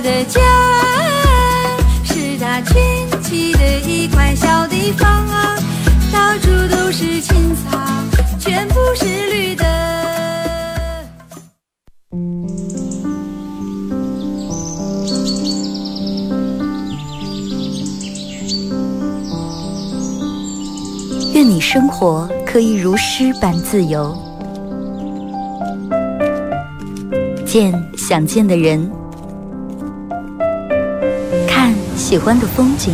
我的家是它圈起的一块小地方啊，到处都是青草，全部是绿的。愿你生活可以如诗般自由，见想见的人，喜欢的风景。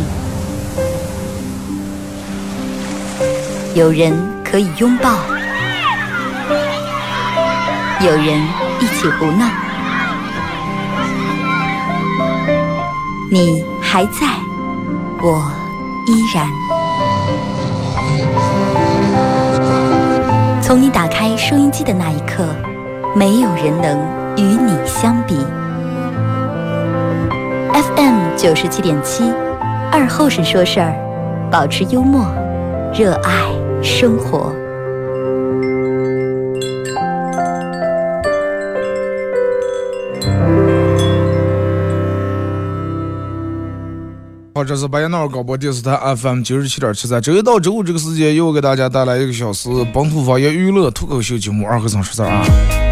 有人可以拥抱，有人一起胡闹。你还在，我依然。从你打开收音机的那一刻，没有人能与你相比。FM 九十七点七，二后生说事儿，保持幽默，热爱生活。好，这是白彦淖尔广播电视台 FM 九十七点七，在周一到周五这个时间，又给大家带来一个小时本土方言娱乐脱口秀节目《二和尚说事儿》啊。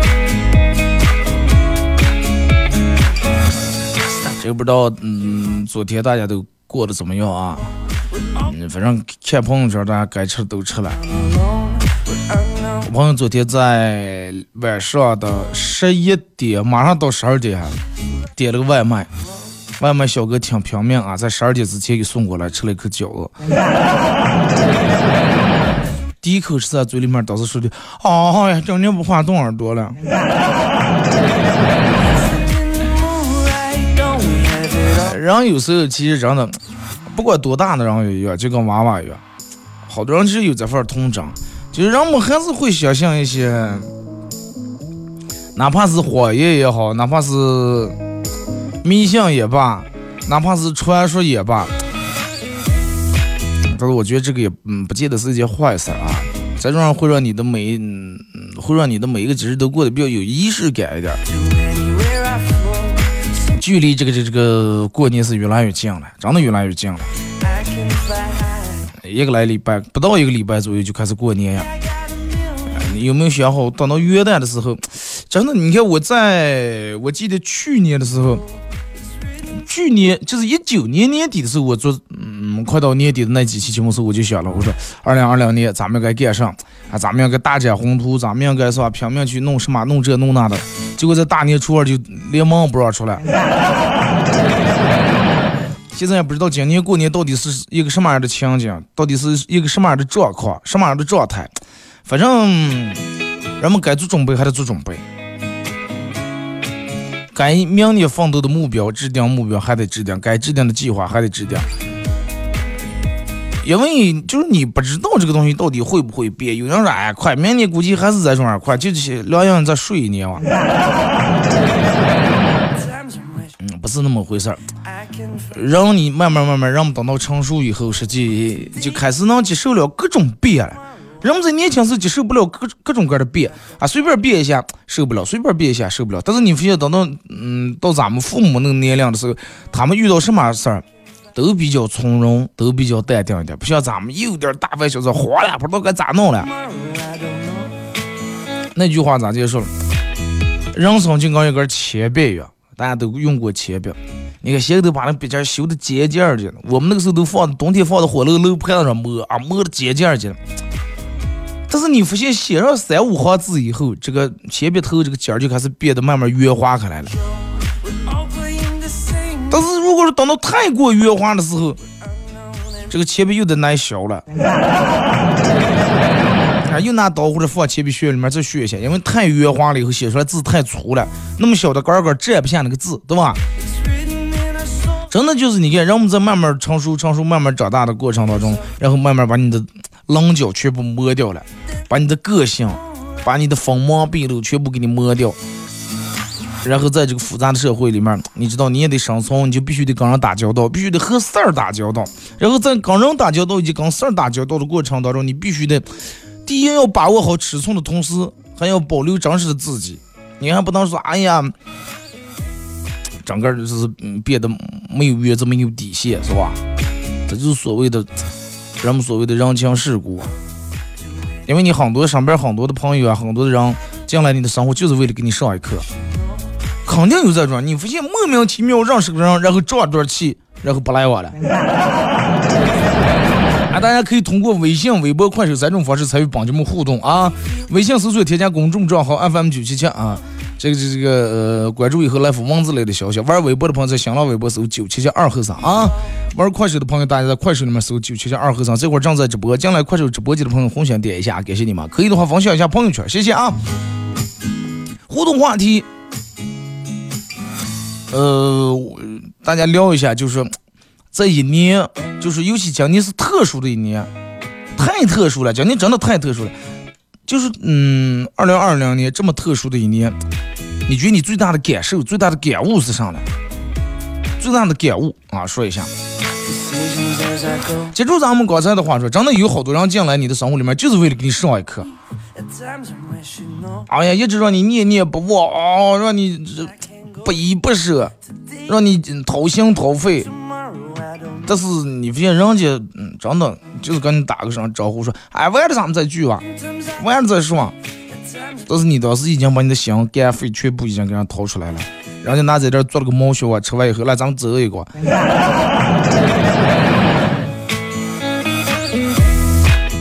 也不知道，嗯，昨天大家都过得怎么样啊？嗯，反正看朋友圈，大家该吃的都吃了。我朋友昨天在晚上的十一点，马上到十二点，点了个外卖。外卖小哥挺拼命啊，在十二点之前给送过来，吃了一口饺子。第一口吃在嘴里面，当时说的：“哦呀，真的不怕动耳朵了。”人有时候其实真的，不管多大的人也一样，就跟娃娃一样。好多人其实有这份童真，就是人们还是会相信一些，哪怕是谎言也好，哪怕是。迷信也罢，哪怕是传说也罢，但是我觉得这个也不见得是一件坏事啊。这种会让你的每会让你的每一个节日都过得比较有仪式感一点。距离这个这这个过年是越来越近了，真的越来越近了。一个来礼拜不到一个礼拜左右就开始过年呀。你有没有想好等到元旦的时候，真的你看我在我记得去年的时候。去年就是一九年年底的时候，我做嗯，快到年底的那几期节目时候，我就想了，我说二零二零年咱们该干啥啊？咱们要该大展宏图，咱们应该是吧？拼命去弄什么，弄这弄那的。结果在大年初二就连门不让出来。现在也不知道今年过年到底是一个什么样的情景，到底是一个什么样的状况，什么样的状态。反正人们该做准备还得做准备。该明年奋斗的目标，制定目标还得制定，该制定的计划还得制定，因为就是你不知道这个东西到底会不会变。有人说哎快，明年估计还是在这样快，就这些两样再睡一年吧。嗯，不是那么回事儿。让你慢慢慢慢，让们等到成熟以后，实际就开始能接受了各种变了。人们在年轻时接受不了各各种各样的变啊，随便变一下受不了，随便变一下受不了。但是你发现等到嗯到咱们父母那个年龄的时候，他们遇到什么事儿都比较从容，都比较淡定一点，不像咱们又有点大半小子慌了，不知道该咋弄了。那句话咋结束了？人生就跟一根铅笔一样，大家都用过铅笔。你看现在都把那笔尖修的尖尖的，我们那个时候都放冬天放在火炉炉盘子上磨啊，磨的尖尖的。但是你发现写上三五行字以后，这个铅笔头这个尖儿就开始变得慢慢圆滑开来了。但是如果是等到太过圆滑的时候，这个铅笔又得难削了。啊，又拿刀或者放铅笔屑里面再削一下，因为太圆滑了以后写出来字太粗了，那么小的杆杆粘不下那个字，对吧？真的就是你看，人们在慢慢成熟、成熟、慢慢长大的过程当中，然后慢慢把你的棱角全部磨掉了，把你的个性、把你的锋芒毕露全部给你磨掉。然后在这个复杂的社会里面，你知道你也得生存，你就必须得跟人打交道，必须得和事儿打交道。然后在跟人打交道以及跟事儿打交道的过程当中，你必须得第一要把握好尺寸的同时，还要保留真实的自己。你还不能说，哎呀。整个就是嗯变得没有原则、没有底线，是吧？这就是所谓的人们所谓的人情世故。因为你很多身边很多的朋友啊，很多的人进来你的生活，就是为了给你上一课。肯定有这种，你发现莫名其妙认识个人，然后这段气，然后不来我了。啊，大家可以通过微信、微博、快手三种方式参与帮节目互动啊。微信搜索添加公众账号 FM 九七七啊。这个这个呃，关注以后来发文字类的消息。玩微博的朋友在新浪微博搜九七七二和尚啊。玩快手的朋友，大家在快手里面搜九七七二和尚。这会儿正在直播，进来快手直播间的朋友红心点一下，感谢你们。可以的话分享一下朋友圈，谢谢啊。互动话题，呃，大家聊一下，就是这一年，就是尤其今年是特殊的一年，太特殊了，今年真的太特殊了。就是嗯，二零二零年这么特殊的一年。你觉得你最大的感受、最大的感悟是啥呢？最大的感悟啊，说一下。接住咱们刚才的话说，真的有好多人进来你的生活里面，就是为了给你上一课。哎呀，一直让你念念不忘，让你不依不舍，让你掏心掏肺。但是你发现人家，嗯，真的就是跟你打个声招呼，说，哎，晚上咱们再聚吧，晚上再说。但是你当时已经把你的心肝肺全部已经给人掏出来了，人家拿在这做了个猫血啊，吃完以后来咱们走一个。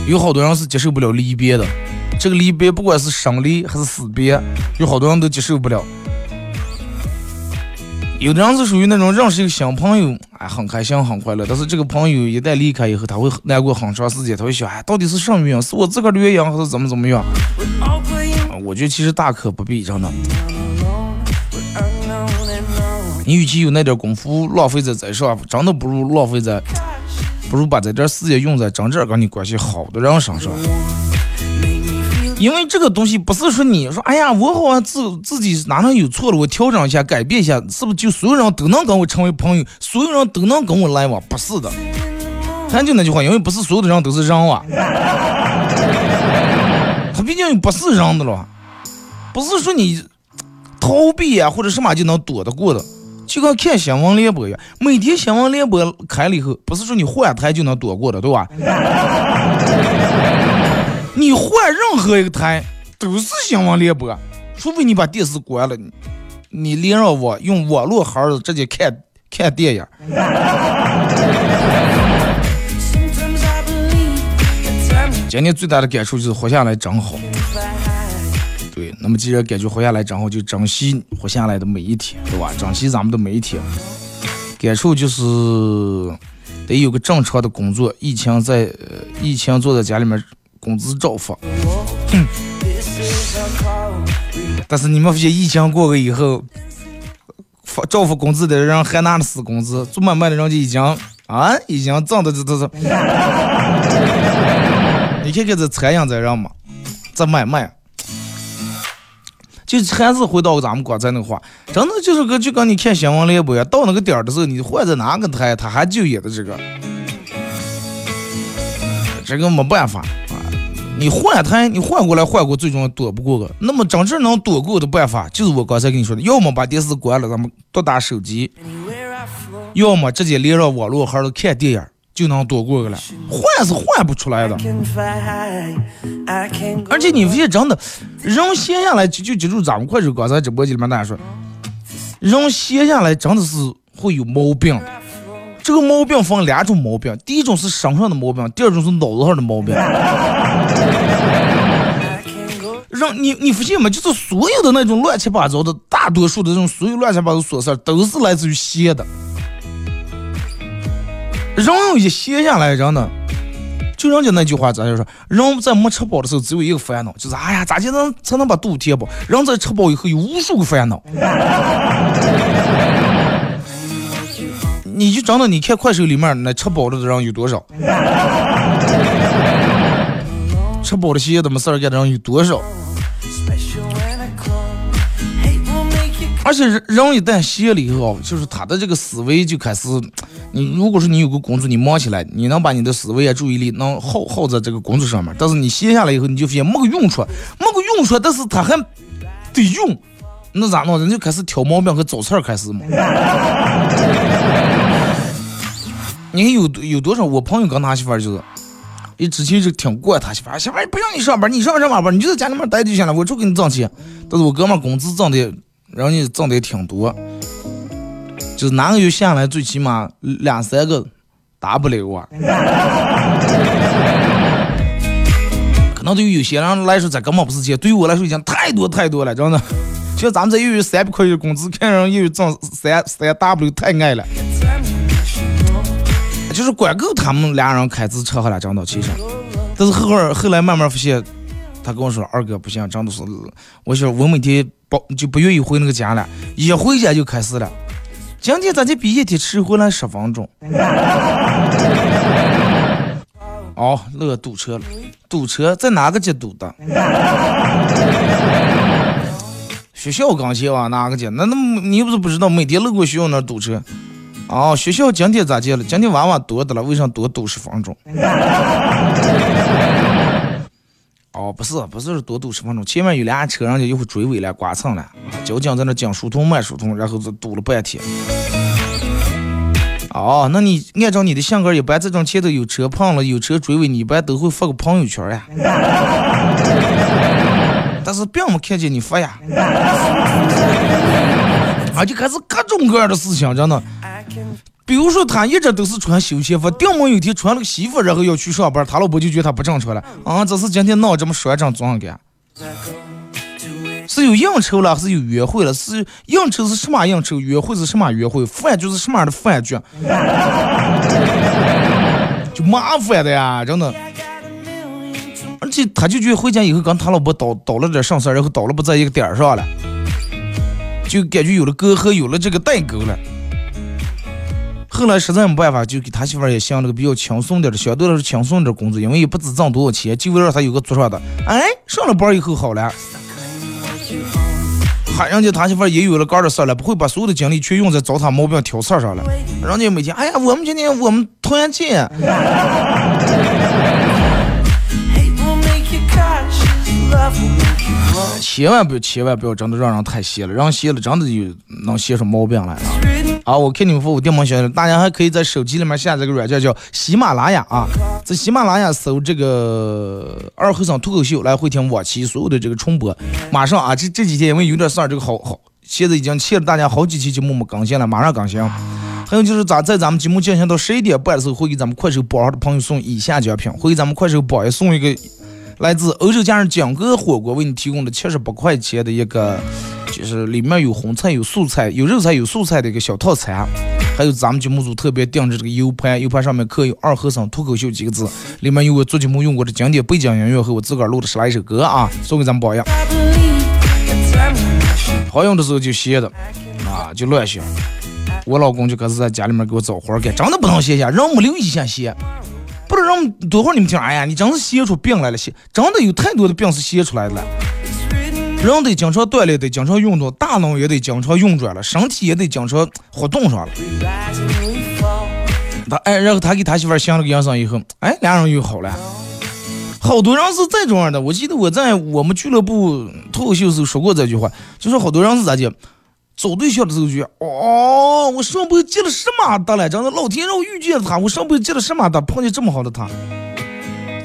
有好多人是接受不了离别的，这个离别不管是生离还是死别，有好多人都接受不了。有的人是属于那种认识一个新朋友，哎，很开心很快乐，但是这个朋友一旦离开以后，他会难过很长时间，他会想，哎，到底是什么原因？是我自个儿的原因，还是怎么怎么样？我觉得其实大可不必，真的。你与其有那点功夫浪费在在上，真的不如浪费在，不如把这点时间用在真正跟你关系好的人身上。因为这个东西不是说你说，哎呀，我好像自自己哪能有错了，我调整一下，改变一下，是不是就所有人都能跟我成为朋友，所有人都能跟我来往？不是的，还就那句话，因为不是所有的人都是人啊，他毕竟不是人的了。不是说你逃避啊或者什么就能躲得过的，就跟看新闻联播一样，每天新闻联播开了以后，不是说你换台就能躲过的，对吧？你换任何一个台都是新闻联播，除非你把电视关了，你连上网用网络号直接看看电影。今天最大的感受就是活下来真好。对，那么既然感觉活下来，真好就珍惜活下来的每一天，对吧？珍惜咱们的每一天。感受就是得有个正常的工作，疫情在，疫情坐在家里面，工资照发。但是你们发现疫情过了以后，发照发工资的人还拿着死工资，做买卖的人就已经啊，已经挣的这这这。你看看这餐饮这人嘛，这买卖。就还是回到咱们刚才那话，真的就是个就跟你看新闻联播一样，到那个点儿的时候，你换在哪个台，他还就演的这个，这个没办法。你换台，你换过来换过，最终躲不过个。那么真正能躲过的办法，就是我刚才跟你说的，要么把电视关了，咱们多打手机；要么直接连上网络号看电影。就能躲过去了，换是换不出来的。而且你发现真的，人闲下来就就记住咱们快手刚才直播间里面大家说，人闲下来真的是会有毛病。这个毛病分两种毛病，第一种是身上的毛病，第二种是脑子上的毛病。让你你发现没？就是所有的那种乱七八糟的，大多数的这种所有乱七八糟琐事都是来自于闲的。人要一闲下来，真的，就人家那句话，咱就说，人在没吃饱的时候，只有一个烦恼，就是哎呀，咋才能才能把肚填饱？人在吃饱以后，有无数个烦恼。你就真的你看快手里面那吃饱了的人有多少？吃饱了歇的没事儿干的人有多少？而且人人一旦歇了以后，就是他的这个思维就开始，你如果说你有个工作，你忙起来，你能把你的思维啊、注意力能耗耗在这个工作上面，但是你歇下来以后，你就发现没个用处，没个用处，但是他还得用，那咋弄？人就开始挑毛病和找刺儿开始嘛。你看有有多少我朋友跟他媳妇儿就是，一之前就挺惯他媳妇儿，媳妇儿不让你上班，你上什么班？你就在家里面待就行了，我就给你挣钱。但是我哥们工资挣的。人家挣的挺多，就是哪个月下来最起码两三个 W，啊。可能对于有些人来说，这根本不是钱；对于我来说，已经太多太多了，真的。像咱们这又有三百块钱工资，看人又有挣三三 W 太爱了。就是管够他们俩人开支吃喝了，挣到其实。但是后后来慢慢发现，他跟我说：“二哥不行，真的是，我想我每天。”不就不愿意回那个家了，一回家就开始了。今天咱这比一天迟回来十分钟。哦，乐堵车了，堵车在哪个街堵的？学校刚去往哪个街？那那你不是不知道，每天路过学校那堵车。哦，学校今天咋接了？今天娃娃多的了，为啥多堵十分钟？哦，不是，不是多堵十分钟，前面有辆车，人家就会追尾了，刮蹭了，交警在那讲疏通慢疏通，然后就堵了半天。哦，那你按照你的性格，一般这种前头有车碰了，有车追尾，你一般都会发个朋友圈呀。但是并没看见你发呀。啊，就开始各种各样的事情，真的。比如说，他一直都是穿休闲服，顶么有天穿了个西服，然后要去上班，他老婆就觉得他不正常了。啊，这是今天闹这么说张装的？是有应酬了，还是有约会了？是应酬是什么应酬？约会是什么约会？饭局是什么样的饭局？就麻烦的呀，真的。而且他就觉得回家以后跟他老婆倒倒了点上事然后倒了不在一个点上了，就感觉有了隔阂，有了这个代沟了。后来实在没办法，就给他媳妇儿也想了个比较轻松点的，相对来说轻松点工作，因为也不知挣多少钱，就为了他有个做上的。哎，上了班以后好了，还人家他媳妇儿也有了干的事了，不会把所有的精力全用在找他毛病挑刺上了。人家每天，哎呀，我们今天我们团建。千万不要，千万不要，真的让人太闲了，让闲了真的就能闲出毛病来了。啊，我看你们服务电门小大家还可以在手机里面下载个软件叫喜马拉雅啊，在喜马拉雅搜这个二和尚脱口秀来回听往期所有的这个重播。马上啊，这这几天因为有点事儿，这个好好现在已经欠了大家好几期节目没更新了，马上更新。还有就是咱在咱们节目进行到十一点半的时候，会给咱们快手榜上的朋友送以下奖品，会给咱们快手榜一送一个来自欧洲家人蒋哥火锅为你提供的七十八块钱的一个。就是里面有荤菜、有素菜、有肉菜、有素菜的一个小套餐，还有咱们节目组特别定制这个 U 盘，U 盘上面刻有“二和尚脱口秀”几个字，里面有我做节目用过的经典背景音乐和我自个儿录的十来首歌啊，送给咱们榜样。好用的时候就歇的，啊，就乱歇。我老公就开始在家里面给我找活干，真的不能歇下，人没留一下歇，不能让多会儿你们听，哎呀，你真是歇出病来了，歇，真的有太多的病是歇出来的了。人得经常锻炼，得经常运动，大脑也得经常运转了，身体也得经常活动上了。他哎，然后他给他媳妇想了个养生以后，哎，俩人又好了。好多人是这种样的，我记得我在我们俱乐部脱口秀时候说过这句话，就说好多人是咋的，找对象的时候就哦，我上辈子结了什么的了？真的，老天让我遇见了他，我上辈子结了什么的，碰见这么好的他。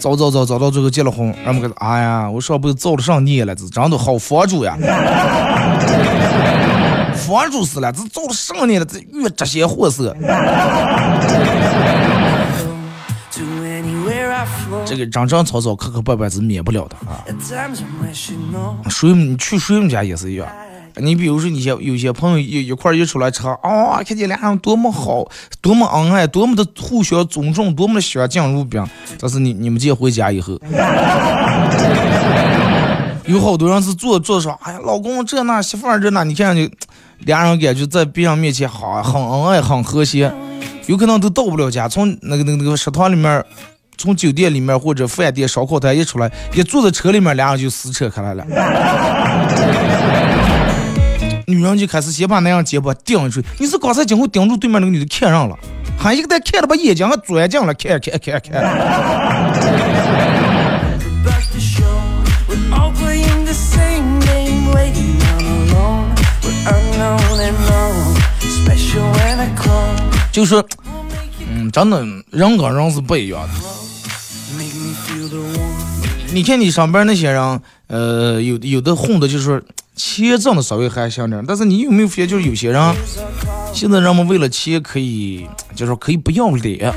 找找找找到最后结了婚，然后给他，哎呀，我上辈子造了上孽了，这真的好佛主呀，佛主死了，这造了上孽了，这越这些货色。这个正正草草磕磕绊绊是免不了的啊。谁你去谁们家也是一样。你比如说，你些有些朋友一一块一出来吃，啊，看见俩人多么好，多么恩爱，多么的互相尊重，多么的相敬如宾。但是你你们这回家以后，有好多人是坐坐说，哎呀，老公这那，媳妇儿这那，你看就俩人感觉在别人面前好，很恩爱，很和谐。有可能都到不了家，从那个那个那个食堂里面，从酒店里面或者饭店烧烤摊一出来，一坐在车里面，俩人就撕扯开来了。女人就开始先把那样肩膀顶住，你是刚才今后顶住对面那个女的看上了，还一个在看的把眼睛还钻进了，看看看看。就是，嗯，真的人跟人是不一样的。你看你上班那些人，呃，有有的混的就是钱挣的稍微还行点，但是你有没有发现，就是有些人，现在人们为了钱可以，就是说可以不要脸，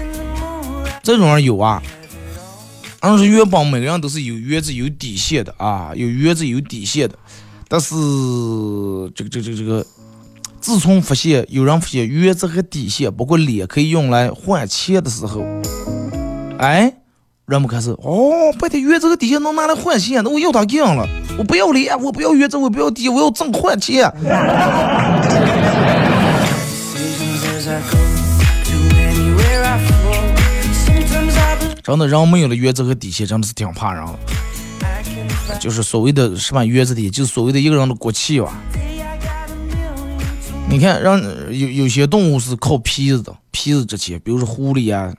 这种人有啊。而是原本每个人都是有原则、有底线的啊，有原则、有底线的。但是这个、这个、这个、这个，自从发现有人发现原则和底线，包括脸可以用来换钱的时候，哎，人们开始哦，把这原则和底线能拿来换钱，那我要他干了，我不要脸，我不要原则，我不要底，我要挣换钱。真的，人没有了原则和底线，真的是挺怕人的。就是所谓的什么原则底，就是所谓的一个人的骨气吧。你看，让有有些动物是靠皮子的，皮子值钱，比如说狐狸啊、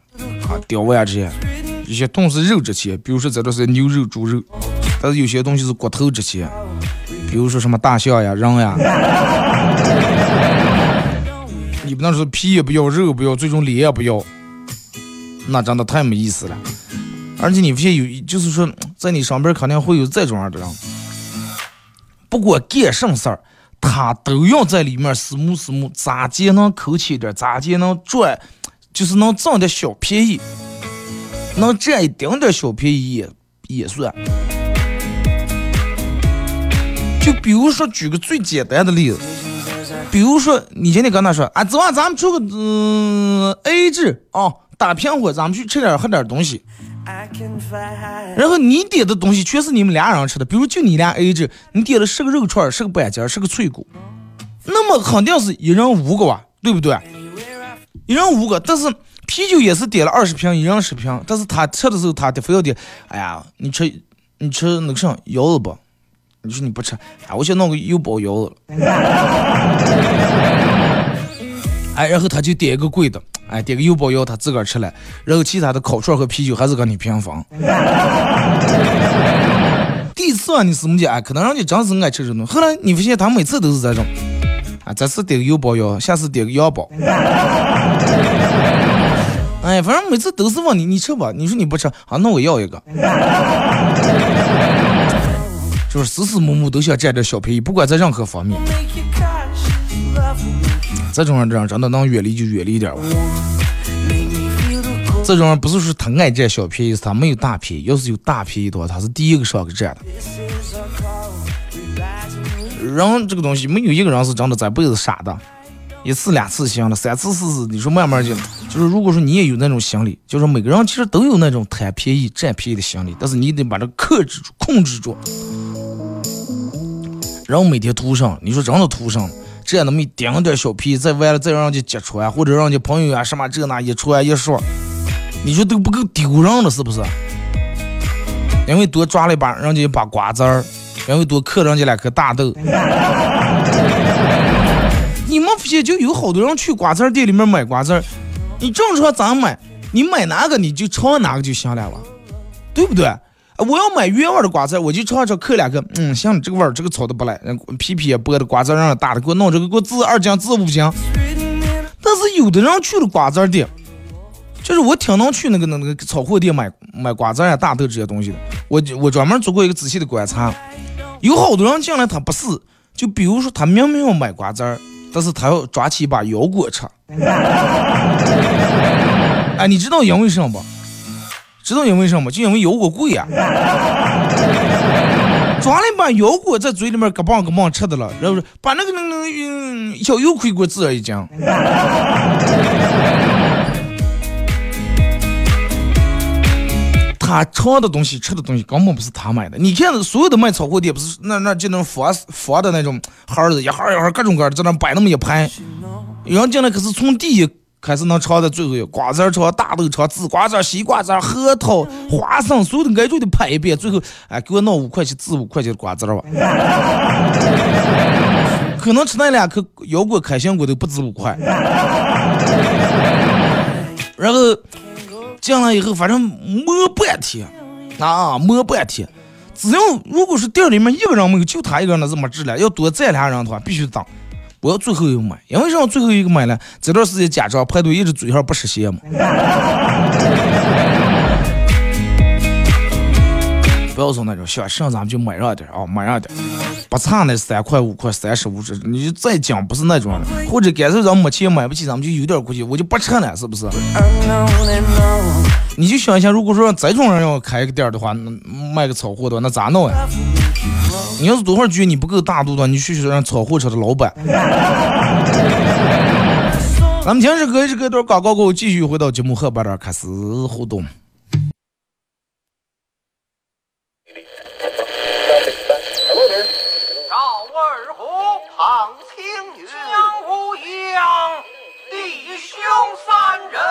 啊雕啊这些；有些动物是肉值钱，比如说这都是牛肉、猪肉；但是有些东西是骨头值钱，比如说什么大象呀、人呀。你不能说皮也不要，肉不要，最终脸也不要，那真的太没意思了。而且你发现有，就是说，在你上边肯定会有这种样的人，不管干什么事儿，他都要在里面死木死木，咋接能抠起点儿，咋接能赚，就是能挣点小便宜，能占一丁点小便宜也也算。就比如说，举个最简单的例子，比如说你今天跟他说啊，走啊，咱们出个嗯 A 制啊，打平伙，咱们去吃点喝点东西。然后你点的东西全是你们俩人吃的，比如就你俩 A 制，你点了是个肉串儿，是个板筋儿，是个脆骨，那么肯定是一人五个吧，对不对？一人五个，但是啤酒也是点了二十瓶，一人十瓶，但是他吃的时候他得非要点，哎呀，你吃你吃那个啥腰子不？你说你不吃，哎，我先弄个油包腰子了。哎，然后他就点一个贵的，哎，点个油包腰他自个儿吃了，然后其他的烤串和啤酒还是跟你平分。第一次啊，你是么讲？哎，可能人家真是爱吃这种。后来你发现他每次都是这种，啊，这次点个油包腰，下次点个腰包。哎，反正每次都是问你，你吃吧？你说你不吃，啊，那我要一个。就是死死木木都想占点小便宜，不管在任何方面，这种人这样真的能远离就远离点吧。这种人不是说他爱占小便宜，是他没有大便宜。要是有大便宜的话，他是第一个上去占的。人这个东西没有一个人是真的这辈子傻的，一次两次行了，三次四次，你说慢慢就就是如果说你也有那种心理，就是每个人其实都有那种贪便宜、占便宜的心理，但是你得把它克制住、控制住。然后每天图上，你说真的图上，这样那么一丁点小便宜，再完了再让人家揭穿，或者让人家朋友啊什么这那一穿一说，你说都不够丢人了是不是？因为多抓了一把人家一把瓜子儿，因为多嗑人家两颗大豆。你们发现就有好多人去瓜子儿店里面买瓜子儿，你正常咋买？你买哪个你就尝哪个就行了，对不对？我要买原味的瓜子儿，我就尝尝嗑两个，嗯，行，这个味儿，这个炒的不赖，皮皮也剥的，瓜子儿让人大的，给我弄这个，给我自二斤自五斤。但是有的人去了瓜子儿店，就是我挺能去那个那那个炒货店买买瓜子儿呀、大豆这些东西的。我就我专门做过一个仔细的观察，有好多人进来他不是，就比如说他明明要买瓜子儿，但是他要抓起一把腰果吃。哎，你知道因为什么不？知道因为什么？就因为腰果贵呀、抓了一把腰果在嘴里面咯嘣咯嘣吃的了，然后说把那个那个小油盔给我自了一讲。他尝的东西、吃的东西根本不是他买的。你看，所有的卖炒货店不是那那就那种佛佛的那种盒子，一盒一盒各种各样的在那摆那么一排，人进来可是从第一开始能尝到最后一瓜子儿尝、大豆尝、紫瓜子儿、西瓜子儿、核桃、花生，所有的挨住的拍一遍，最后哎给我弄五块钱、紫五块钱的瓜子儿吧。可能吃那两颗腰果、开心果都不止五块。然后进来以后，反正摸半天，啊摸半天，只要如果是店里面一个人没有，就他一个人的这么治了，要多再俩人的话，必须等。我要最后一个买，因为什么最后一个买了？这段时间家长排队一直嘴上不实现嘛。不要说那种想剩咱们就买上点啊，买上点，不差那三块五块三十五十，你就再讲不是那种的，或者干脆咱没钱买不起，咱们就有点估计，我就不吃了，是不是.你就想一下，如果说这种人要开一个店的话，那卖个炒货的话，那咋弄呀？你要是多会儿觉得你不够大度的话，你去去让炒货车的老板。咱们停止隔一这个段广告过后，继续回到节目后半段开始互动。赵二虎，唐青云，江无恙，弟兄三人。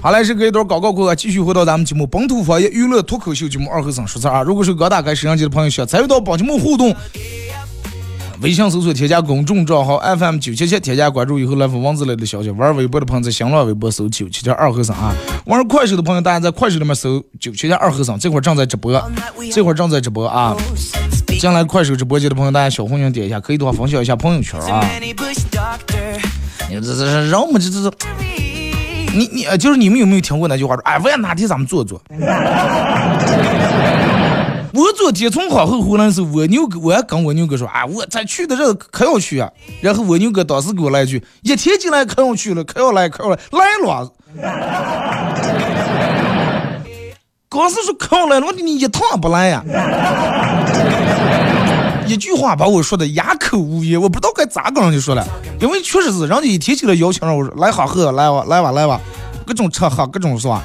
好嘞，是隔一段广告过后，继续回到咱们节目本土方言娱乐脱口秀节目二和尚说事儿啊。如果是刚打开摄像机的朋友，想参与到本节目互动，微信搜索添加公众账号 FM 九七七，添加关注以后来发文字类的消息。玩微博的朋友在新浪微博搜九七七二和尚啊。玩快手的朋友，大家在快手里面搜九七七二和尚，这会儿正在直播，这会儿正在直播啊。进来快手直播间的朋友，大家小红心点一下，可以的话分享一下朋友圈啊。你这这这让我们这这这。你你就是你们有没有听过那句话说，哎，问哪天咱们做做？我昨天从皇后回来的时候，蜗牛哥我还跟蜗牛哥说，啊，我咱去的这个可要去啊。然后蜗牛哥当时给我来一句，一天进来可要去了，可要来可要来，来了。刚是说可要来了，你一趟不来呀。一句话把我说的哑口无言，我不知道该咋跟人家说了，因为确实是人家一提起来邀请让我说来好喝，来吧来吧来吧，各种吃喝各种是吧？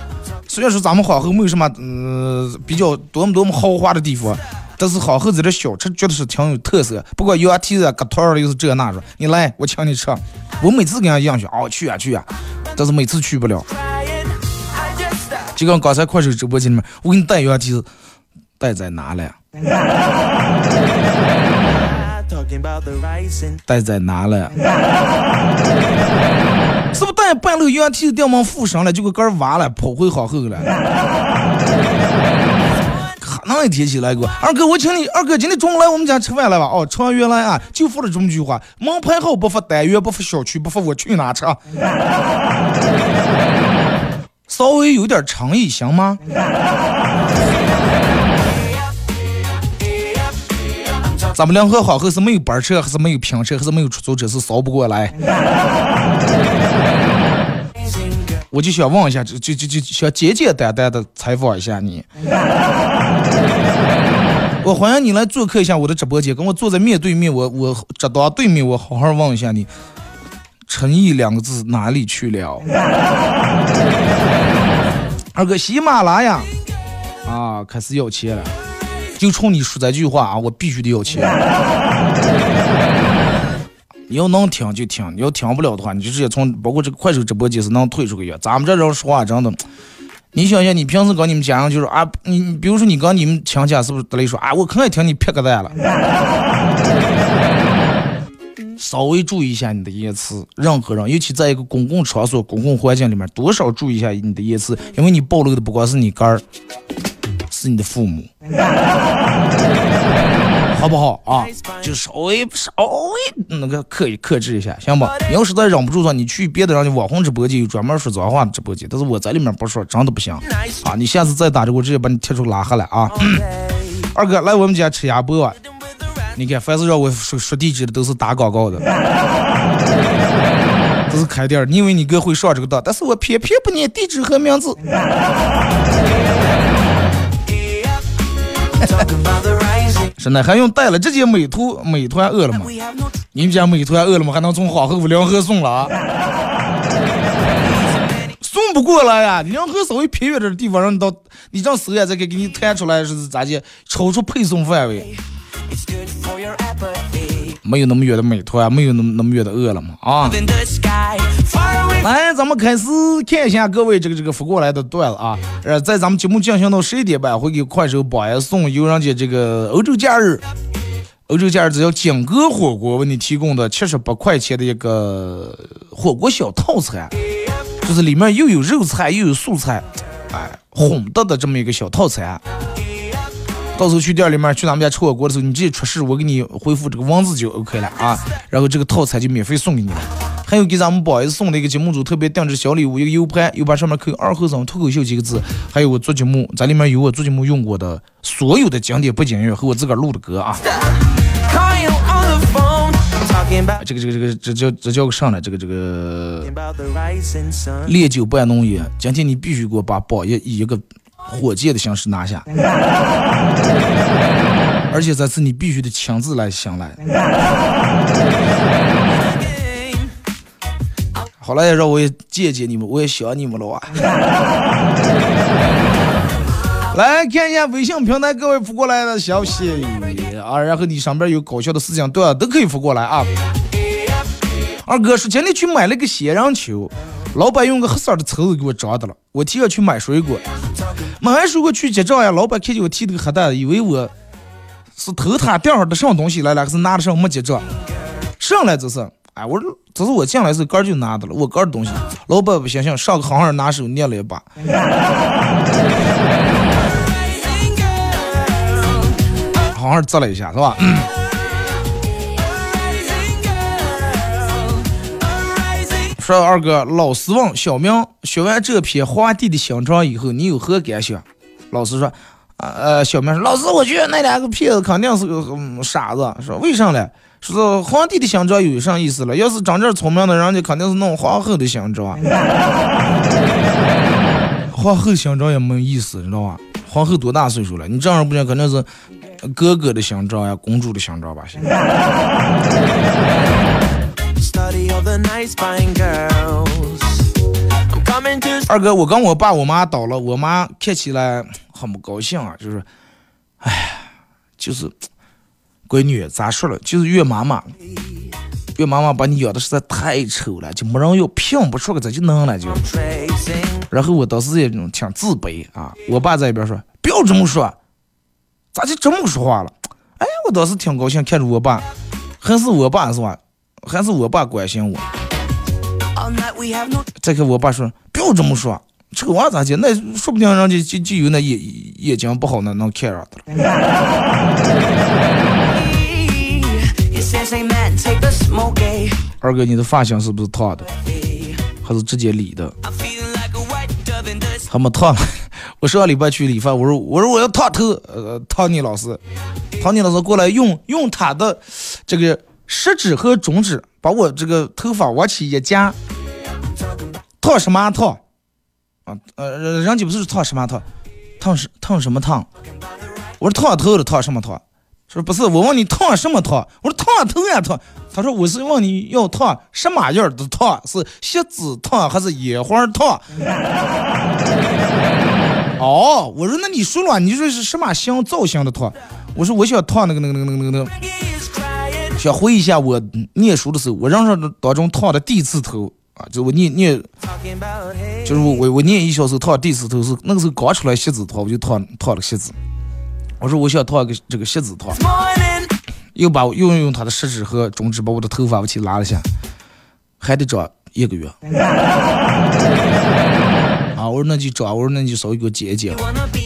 虽然说咱们好后没有什么嗯、比较多么多么豪华的地方，但是好后这点小吃觉得是挺有特色。不过羊蹄子、疙瘩儿又是这那说，你来我请你吃，我每次跟人家一样去，哦去啊去啊，但是每次去不了。就跟刚才快手直播间里面，我给你带羊蹄子，带在哪了呀？带在哪了？是不是带半路羊蹄子掉门附上了，就给杆儿挖了，跑回好后了？可能一提起来过，二哥，我请你，二哥今天中午来我们家吃饭来吧？哦，吃完原来啊，就说了这么句话，门牌号不发单元，不发小区，不发我去哪吃？稍微有点诚意行吗？咱们两河好后是没有班车，还是没有平车，还是没有出租车，是扫不过来。我就想问一下，就就就就想简简单单的采访一下你。我欢迎你来做客一下我的直播间，跟我坐在面对面，我我直到对面，我好好问一下你，诚意两个字哪里去了？二哥，喜马拉雅啊，开始要钱了，就冲你说这句话啊，我必须得要钱。你要能听就听，你要听不了的话，你就直接从包括这个快手直播间是能退出去。咱们这人说话真的，你想想，你平时跟你们家人就是啊，你比如说你跟你们亲戚是不是得来说啊，我可爱听你撇个蛋了。稍微注意一下你的言辞，任何人，尤其在一个公共场所、公共环境里面，多少注意一下你的言辞，因为你暴露的不光是你个儿，是你的父母。好不好啊？就稍微稍微那个克克制一下，行不？你要实在忍不住的话，你去别的让你网红直播间有专门说脏话的直播间，但是我在里面不说，真的不行啊！你下次再打这我直接把你踢出拉黑了啊！二哥来我们家吃鸭脖，你看凡是让我说说地址的都是打广告的，这是开店你以为你哥会上这个当？但是我偏偏不念地址和名字。是呢，还用带了这件美图美团饿了么？你们家美团饿了么还能从黄河两河送了啊？送不过来呀！两河稍微偏远点的地方，让你到你这搜呀，再给给你弹出来是咋的？超出配送范围。没有那么远的美团，没有那么那么远的饿了么啊！来，咱们开始看一下各位这个这个发过来的段子啊。呃，在咱们节目进行到十一点半，会给快手榜一送有人家这个欧洲假日，欧洲假日只要景哥火锅为你提供的七十八块钱的一个火锅小套餐，就是里面又有肉菜又有素菜，哎，混搭的这么一个小套餐。到时候去店里面去咱们家吃火锅的时候，你直接出示，我给你回复这个文字就 OK 了啊。然后这个套餐就免费送给你了。还有给咱们宝爷送的一个节目组特别定制小礼物，一个 U 盘，U 盘上面刻有“二后生脱口秀”几个字，还有我做节目在里面有我做节目用过的所有的经典背景音乐和我自个儿录的歌啊。这个这个这个这叫这叫个啥呢？这个这个烈酒伴浓烟，今天你必须给我把宝爷以一个。火箭的形式拿下，而且这次你必须得亲自来想来。好了，让我也见见你们，我也想你们了啊！来看一下微信平台各位发过来的消息啊，然后你上边有搞笑的事情，对，都可以发过来啊。二哥说今天去买了个仙人球。老板用个黑色的抽子给我装的了，我提着去买水果，买完水果去结账呀。老板看见我提这个黑袋，以为我是偷他店上的什么东西来了，还是拿的什么没结账？上来这是，哎，我说这是我进来时候哥儿就拿的了，我哥的东西。老板不相信，上个行行拿手捏了一把，好好啧了一下，是吧？说二哥，老师问小明学完这篇《皇帝的新装》以后，你有何感想？老师说，呃，小明说，老师，我觉得那两个骗子肯定是个傻子。说为啥呢？说皇帝的新装有啥意思了？要是长这聪明的人，家肯定是弄皇后的新装。皇后新装也没意思，知道吧？皇后多大岁数了？你这样不行，肯定是哥哥的新装呀，公主的新装吧？行。二哥，我跟我爸我妈倒了，我妈看起来很不高兴啊，就是，哎，就是闺女咋说了，就是岳妈妈，岳妈妈把你养的实在太丑了，就没人要，拼不出个咋就能了就。然后我当时也挺自卑啊，我爸在一边说不要这么说，咋就这么说话了？哎，我当时挺高兴，看着我爸，还是我爸是吧？还是我爸关心我。再看我爸说：“不要这么说，这个娃咋的？那说不定人家就就有那眼眼睛不好，那能看上的 二哥，你的发型是不是烫的？还是直接理的？还没烫。我上礼拜去理发，我说我说我要烫头，呃，烫你老师，烫你老师过来用用他的这个。食指和中指把我这个头发往起一夹，烫什么烫？啊，呃，人家不是烫什么烫，烫什烫什么烫？我说烫头的烫什么烫？说不是，我问你烫什么烫？我说烫头呀烫。他说我是问你要烫什么样的烫？是锡纸烫还是野花烫？哦，我说那你说了，你说是什么型造型的烫？我说我想烫那个那个那个那个那个，想回忆一下我念书的时候，我人生当中烫的第一次头啊，就我念念，就是我我我念一小时候烫第一次头是那个时候刚出来锡纸烫，我就烫烫了锡纸。我说我想烫个这个锡纸烫，又把我又用他的食指和中指把我的头发我去拉了下，还得长一个月。啊，我说那就长，我说那就稍微给我剪一剪。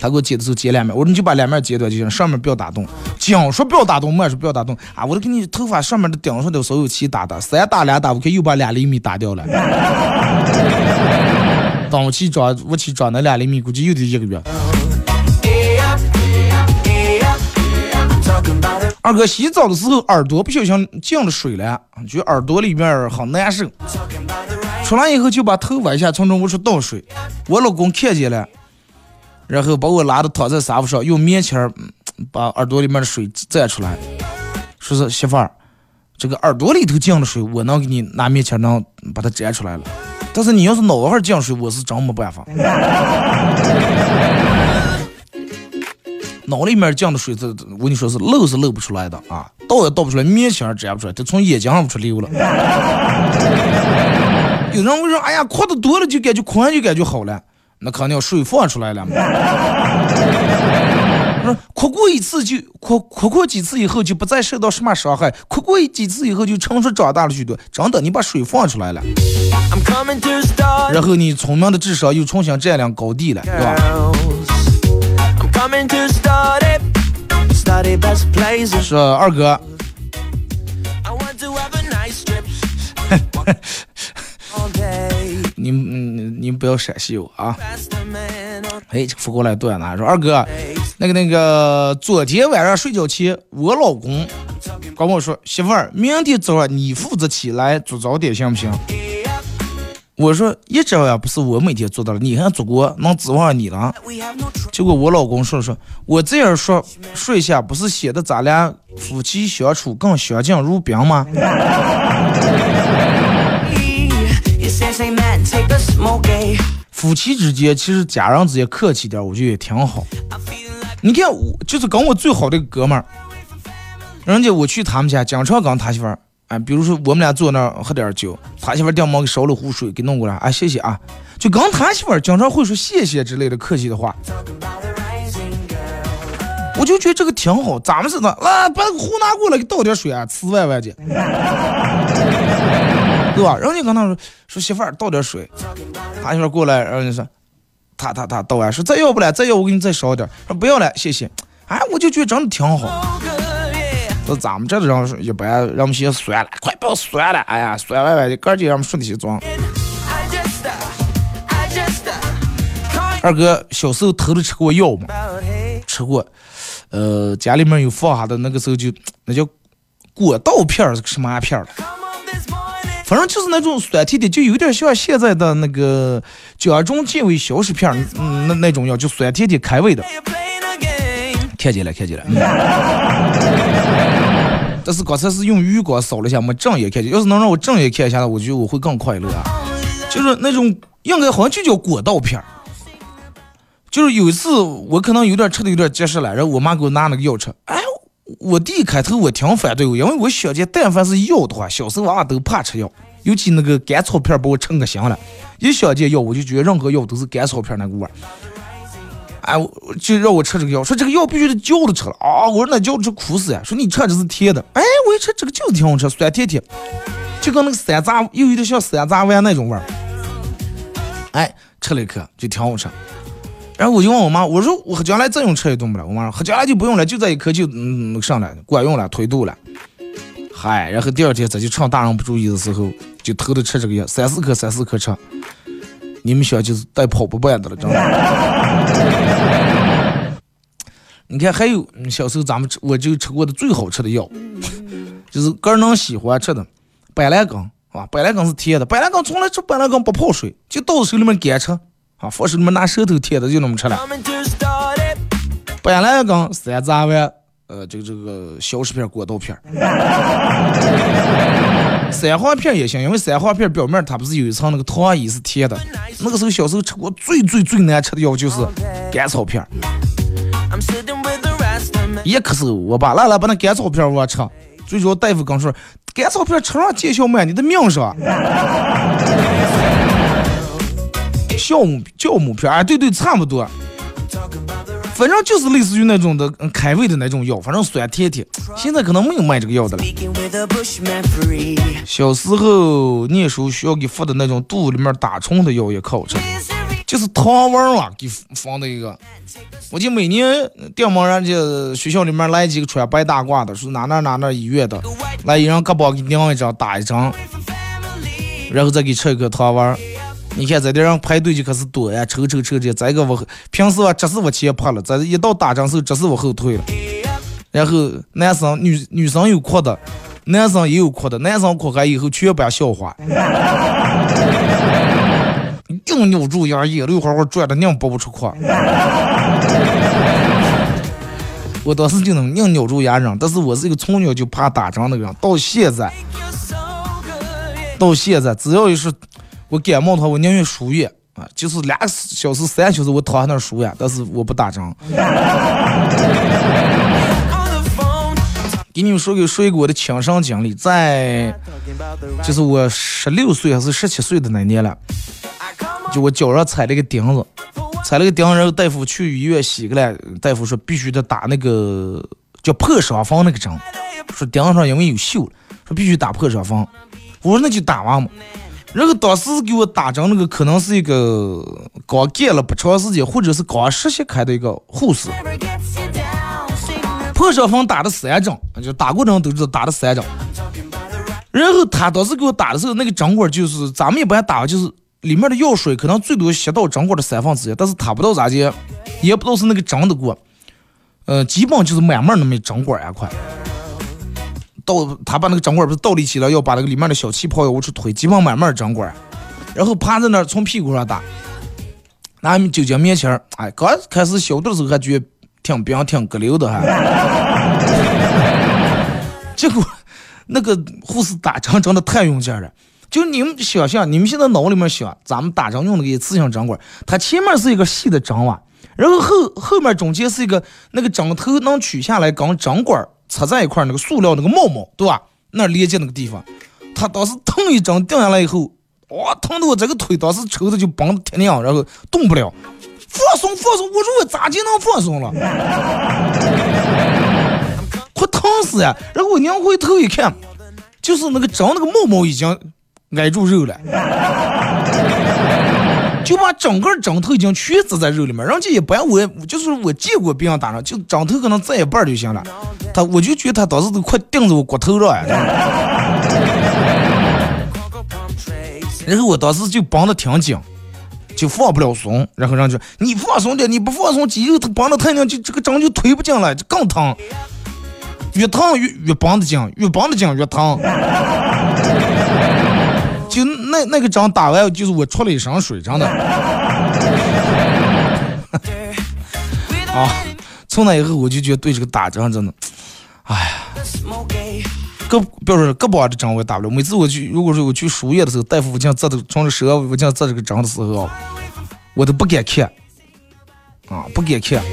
他给我剪的时候剪两面，我说你就把两面剪断就行，上面不要打洞。讲说不要打洞，慢说不要打洞啊！我都给你头发上面的顶上的所有漆打打，三打两打，我看又把两厘米打掉了。当我去长，我去长那两厘米，估计又得一个月。二哥洗澡的时候耳朵不小心进了水了，觉得耳朵里面好难受。出来以后就把头歪下，从中屋出倒水。我老公看见了，然后把我拉到躺在沙发上，用棉签把耳朵里面的水蘸出来，说是媳妇儿，这个耳朵里头进了水，我能给你拿棉签能把它粘出来了。但是你要是脑壳进水，我是真没办法。脑里面降的水，这我跟你说是漏是漏不出来的啊，倒也倒不出来，面墙粘不出来，它从眼睛上不出溜了。有人会说，哎呀，哭的多了就感觉哭完就感觉好了，那肯定水放出来了。说哭过一次就哭哭过几次以后就不再受到什么伤害，哭过几次以后就成熟长大了许多。真的，你把水放出来了，然后你聪明的智商又重新占领高地了，对吧？说二哥，你你你不要闪现我啊！哎，这扶过来对哪说二哥，那个那个，昨天晚上睡觉前，我老公跟我说，媳妇儿，明天早上你负责起来做早点行不行？我说一直呀，不是我每天做到了，你还做过，能指望你了？结果我老公说说，我这样说说一下，不是显得咱俩夫妻相处更相敬如宾吗？夫妻之间其实家人之间客气点，我觉得也挺好。你看，我就是跟我最好的哥们儿，人家我去他们家，经常跟他媳妇儿。啊，比如说我们俩坐那儿喝点酒，他媳妇儿掉毛给烧了壶水给弄过来，啊谢谢啊，就刚他媳妇儿经常会说谢谢之类的客气的话，我就觉得这个挺好。咱们是的，来把壶拿过来给倒点水啊，呲歪歪去，对吧？人家跟他说说媳妇儿倒点水，他媳妇儿过来，然后就说他他他倒完说再要不了，再要我给你再烧点，说不要了，谢谢。哎，我就觉得真的挺好。这咱们这的人一般，让我们先算了，快不要算了，哎呀，酸歪歪的，赶紧让我们说那些装。二哥小时候偷着吃过药吗？吃过，呃，家里面有放下的，那个时候就那叫果稻片儿，什么片儿反正就是那种酸甜的，就有点像现在的那个江中健胃消食片儿，嗯，那那种药就酸甜的开胃的。看见了，看见了。但是刚才是用余光扫了一下，没正眼看见。要是能让我正眼看一下，我觉得我会更快乐。啊。就是那种应该好像就叫果道片儿。就是有一次我可能有点吃的有点结实了，然后我妈给我拿那个药吃。哎，我第一开头我挺反对，因为我小姐但凡是药的话，小时候娃娃都怕吃药，尤其那个甘草片把我撑个心了。一想见药，我就觉得任何药都是甘草片那个味儿。哎，我就让我吃这个药，说这个药必须得嚼着吃了啊！我说那嚼着苦死呀！说你吃这是甜的，哎，我一吃这个就是挺好吃，酸甜甜，就跟那个山楂又有点像山楂丸那种味儿。哎，吃了一颗就挺好吃。然后我就问我妈，我说我将来再用吃一顿不了？我妈说将来就不用了，就这一颗就嗯上来管用了，推肚了。嗨，然后第二天咱就趁大人不注意的时候，就偷着吃这个药，三四颗三四颗吃。你们想就是带跑步班的了，真的。你看，还有小时候咱们吃，我就吃过的最好吃的药，就是个人能喜欢吃的板蓝根，啊，板蓝根是甜的，板蓝根从来吃板蓝根不泡水，就倒手里面干吃，啊，放手里面拿舌头舔的就那么吃了。板蓝根三杂丸，呃，这个这个消食片、果豆片。儿，三黄片也行，因为三黄片表面它不是有一层那个糖衣是甜的。那个时候小时候吃过最最最难吃的药就是甘草片，I'm sitting 一咳嗽，我爸来来把那甘草片儿我吃，最主要大夫刚说甘草片儿吃上见效慢，你的命上。酵母酵母片儿，哎，对对，差不多。反正就是类似于那种的嗯开胃的那种药，反正酸甜甜。现在可能没有卖这个药的了。小时候念书需要给发的那种肚里面打虫的药也可好吃，就是糖丸啊，给放的一个。我就每年电门人家学校里面来几个穿白大褂的，说哪哪哪哪医院的，来一人胳膊给拧一张打一张，然后再给吃一个糖丸。你看在这人排队就开始躲呀，抽抽抽的。再一个我平时我只是我前跑了，这一到打针时候这是我后退了。然后男生女女生有哭的，男生也有哭的，男生哭完以后全班笑话，硬扭住牙，眼泪花花转的，硬拨不出哭。我当时就能硬扭住牙忍，但是我是一个从小就怕打针那个人，到现在，到现在只要一是我感冒的话，我宁愿输液啊，就是俩小时、三小时我躺在那儿输液，但是我不打针。On the phone. 给你们说个说一个我的亲身经历，在就是我十六岁还是十七岁的那年了就我脚上踩了个钉子，踩了个钉，然后大夫去医院洗过来，大夫说必须得打那个叫破伤风那个针，说钉子上因为有锈了，说必须打破伤风。我说那就打完嘛。然后当时给我打针那个可能是一个刚干了不长时间，或者是刚实习开的一个护士。破伤风打的三针，就打过针都知道打的三针。然后他当时给我打的时候，那个针管就是咱们一般打就是里面的药水可能最多吸到针管的三分之一，但是他不到咋接，也不知道是那个针的过，呃，基本就是满满那么一针管一块。倒他把那个针管不是倒立起来，要把那个里面的小气泡要往出推，基本满满针管，然后趴在那儿从屁股上打，拿酒精棉签儿，哎，刚开始消毒的时候还觉得挺冰挺咯溜的还，结果那个护士打针真的太用劲了。就你们想象，你们现在脑里面想，咱们打针用那个一次性针管，它前面是一个细的针网，然后后后面中间是一个那个针头能取下来跟针管插在一块那个塑料那个帽帽，对吧？那连接那个地方，他当时疼一针定下来以后，哇，疼的我这个腿当时抽的就绷得挺硬，然后动不了。放松放松，我说我咋就能放松了？快疼死呀！然后我拧回头一看，就是那个针那个毛毛已经挨住肉了，就把整个枕头已经全支在肉里面。人家一般我就是我见过别人打针，就枕头可能在一半就行了。他我就觉得他当时都快钉在我骨头了呀。然后我当时就绑得挺紧，就放不了松。然后人家就你放松点，你不放松，肌肉它绑得太紧，就这个针就推不进来，就更疼。越疼越越绑得紧，越绑得紧越疼。那那个针打完，就是我出了一身水，真的。啊，从那以后我就觉得对这个打针真的，哎呀。smoky. 胳不要说胳膊的针我也打不了。每次我去，如果说我去输液的时候，大夫我这样扎的，从这舌我这样扎这个针的时候，我都不敢看，啊，不敢看。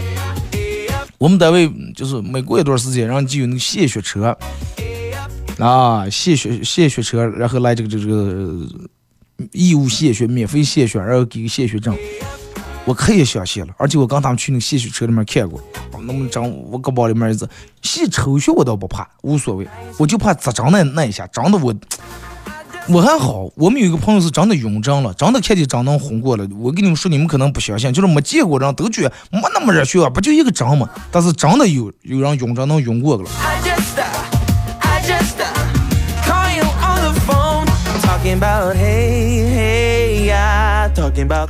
我们单位就是每过一段时间，然后就有那个献血车，啊，献血献血车，然后来这个这个义务献血，免费献血，然后给个献血证。我可以相信了，而且我刚他们去那个献血车里面看过，那么针我胳膊里面一直献抽血我倒不怕，无所谓，我就怕扎针那那一下，真的我我还好，我们有一个朋友是真的晕针了，真的看见针能红过了。我跟你们说，你们可能不相信，就是没见过人都觉得没那么热血啊，不就一个针嘛？但是真的有有人晕针能晕过了。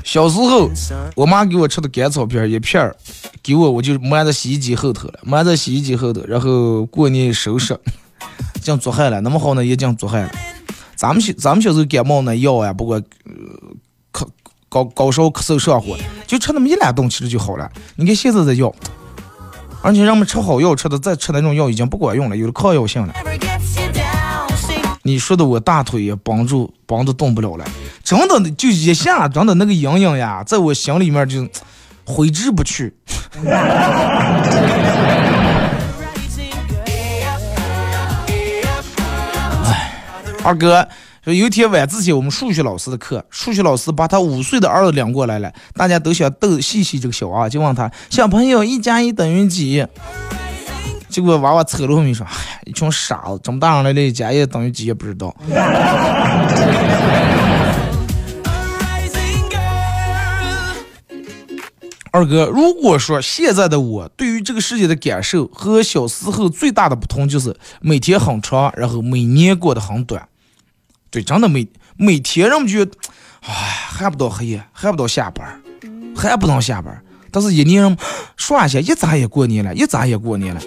小时候，我妈给我吃的甘草片一片儿，给我我就埋在洗衣机后头了，埋在洗衣机后头，然后过年收拾，净做害了，那么好呢也净做害了。咱们小咱们小时候感冒那药呀，不过呃咳高高烧咳嗽上火，就吃那么一两顿其实就好了。你看现在的药，而且人们吃好药吃的再吃那种药已经不管用了，有了抗药性了。你说的我大腿也绑住，绑得动不了了，真的就一下，真的那个阴影呀，在我心里面就挥之不去。哎，二哥，说有一天晚自习我们数学老师的课，数学老师把他五岁的儿子领过来了，大家都想逗戏戏这个小娃，就问他小朋友一加一等于几？结果娃娃扯了后面说：“哎，一群傻子，这么大人了，连加一等于几也不知道。”二哥，如果说现在的我对于这个世界的感受和小时候最大的不同，就是每天很长，然后每年过得很短。对，真的每每天让我们觉得，哎，还不到黑夜，还不到下班，还不能下班。但是，一年 刷一下，一眨眼过年了，一眨眼过年了。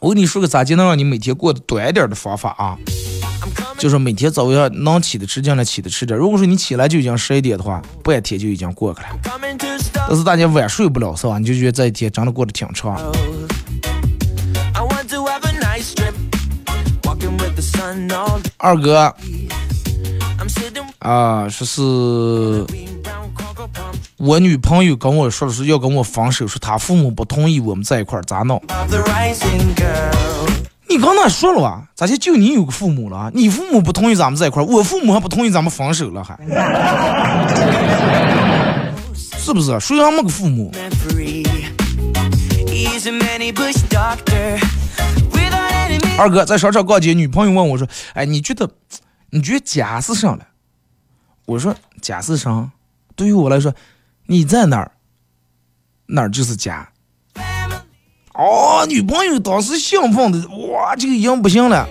我跟你说个咋就能让你每天过得短一点的方法啊？就是每天早上能起的迟，尽量起的迟点。如果说你起来就已经十一点的话，半天就已经过去了。但是大家晚睡不了是吧？你就觉得这一天真的过得挺长。二哥，啊，说是我女朋友跟我说的是要跟我分手，说她父母不同意我们在一块儿，咋弄？你刚才说了吧？咋就就你有个父母了？你父母不同意咱们在一块儿，我父母还不同意咱们分手了，还 是不是？谁还没个父母？二哥在商场逛街，女朋友问我说：“哎，你觉得，你觉得家是啥了？”我说：“家是啥？对于我来说，你在哪儿，哪儿就是家。”哦，女朋友当时兴奋的，哇，这个已经不行了。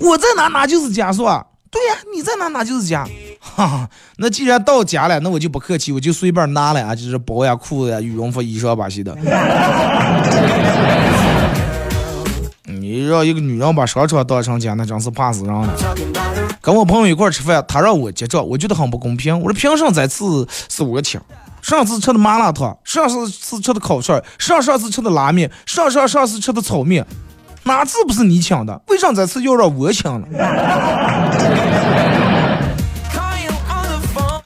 我在哪哪就是家是吧？对呀，你在哪哪就是家。哈哈，那既然到家了，那我就不客气，我就随便拿了啊，就是包呀、裤子呀、羽绒服、衣裳把戏的。让一个女人把商场当成家，那真是怕死人了。跟我朋友一块吃饭，他让我结账，我觉得很不公平。我说凭什么这次是我请？上次吃的麻辣烫，上上次吃的烤串，上上次吃的拉面，上上上次吃的炒面，哪次不是你请的？为啥这次要让我请了？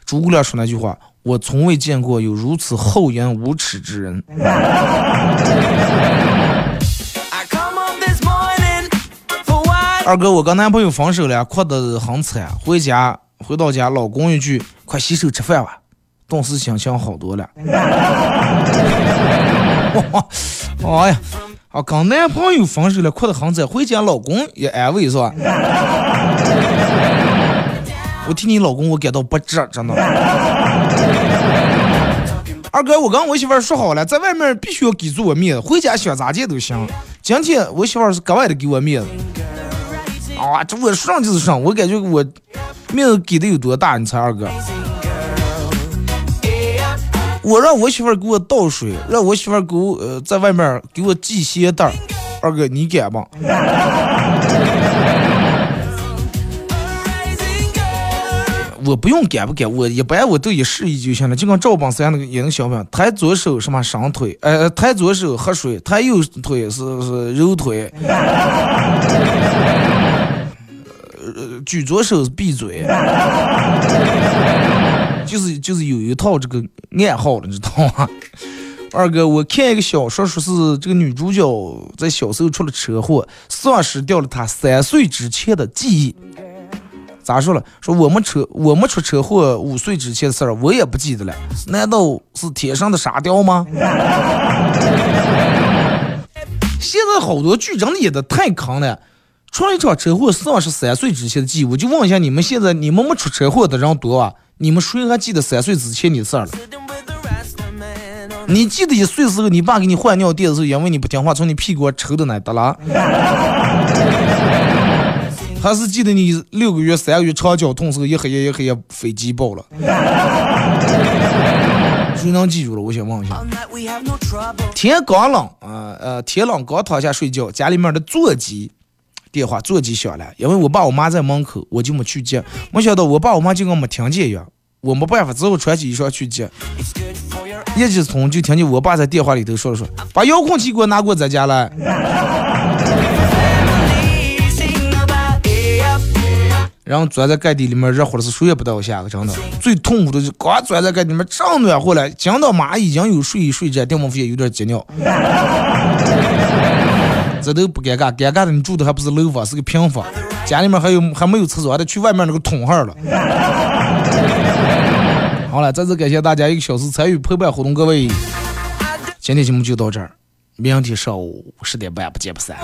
诸葛亮说那句话：“我从未见过有如此厚颜无耻之人。”二哥，我跟男朋友分手了，哭得很惨。回家回到家，老公一句：“快洗手吃饭吧。”顿时心情好多了。哎呀，啊，跟男朋友分手了，哭得很惨。回家老公也安慰是吧？我替你老公我感到不值，真的。二哥，我跟我媳妇说好了，在外面必须要给足我面子，回家想咋见都行。今天我媳妇是格外的给我面子。啊，这我上就是上，我感觉我面子给的有多大？你猜，二哥？我让我媳妇给我倒水，让我媳妇给我呃在外面给我系鞋带二哥，你敢吗？我不用敢不敢，我一般我都一示意就行了，就跟赵本山那个演那小品，抬左手什么上腿，呃，抬左手喝水，抬右腿是是揉腿，呃，举左手闭嘴，就是就是有一套这个暗号了，你知道吗？二哥，我看一个小说，说是这个女主角在小时候出了车祸，丧失掉了她三岁之前的记忆。咋说了？说我们车我们出车祸五岁之前的事儿，我也不记得了。难道是天上的沙雕吗？现在好多剧真的演的太坑了。出了一场车祸，丧失三岁之前的记忆，我就问一下你们：现在你们没出车祸的人多啊？你们谁还记得三岁之前的事儿了？你记得一岁时候，你爸给你换尿垫的时候，因为你不听话，从你屁股上抽的那得了？还是记得你六个月、三个月肠绞痛时候，一黑夜一黑夜飞机爆了？谁能记住了？我想问一下。天刚冷啊呃，天冷刚躺下睡觉，家里面的座机电话座机响了，因为我爸我妈在门口，我就没去接。没想到我爸我妈就跟没听见一样，我没办法，只好穿起衣裳去接。一直从就听见我爸在电话里头说了说，把遥控器给我拿过咱家来。然后钻在盖地里面热乎的是谁也不到下个，真的最痛苦的就是刚钻在盖地里面正暖和了，讲到妈已经有睡睡着，电风扇有点急尿，这都不尴尬，尴尬的你住的还不是楼房，是个平房，家里面还有还没有厕所，还得去外面那个通号了。好了，再次感谢大家一个小时参与陪伴活动，各位，今天节目就到这儿，明天上午十点半不见不散。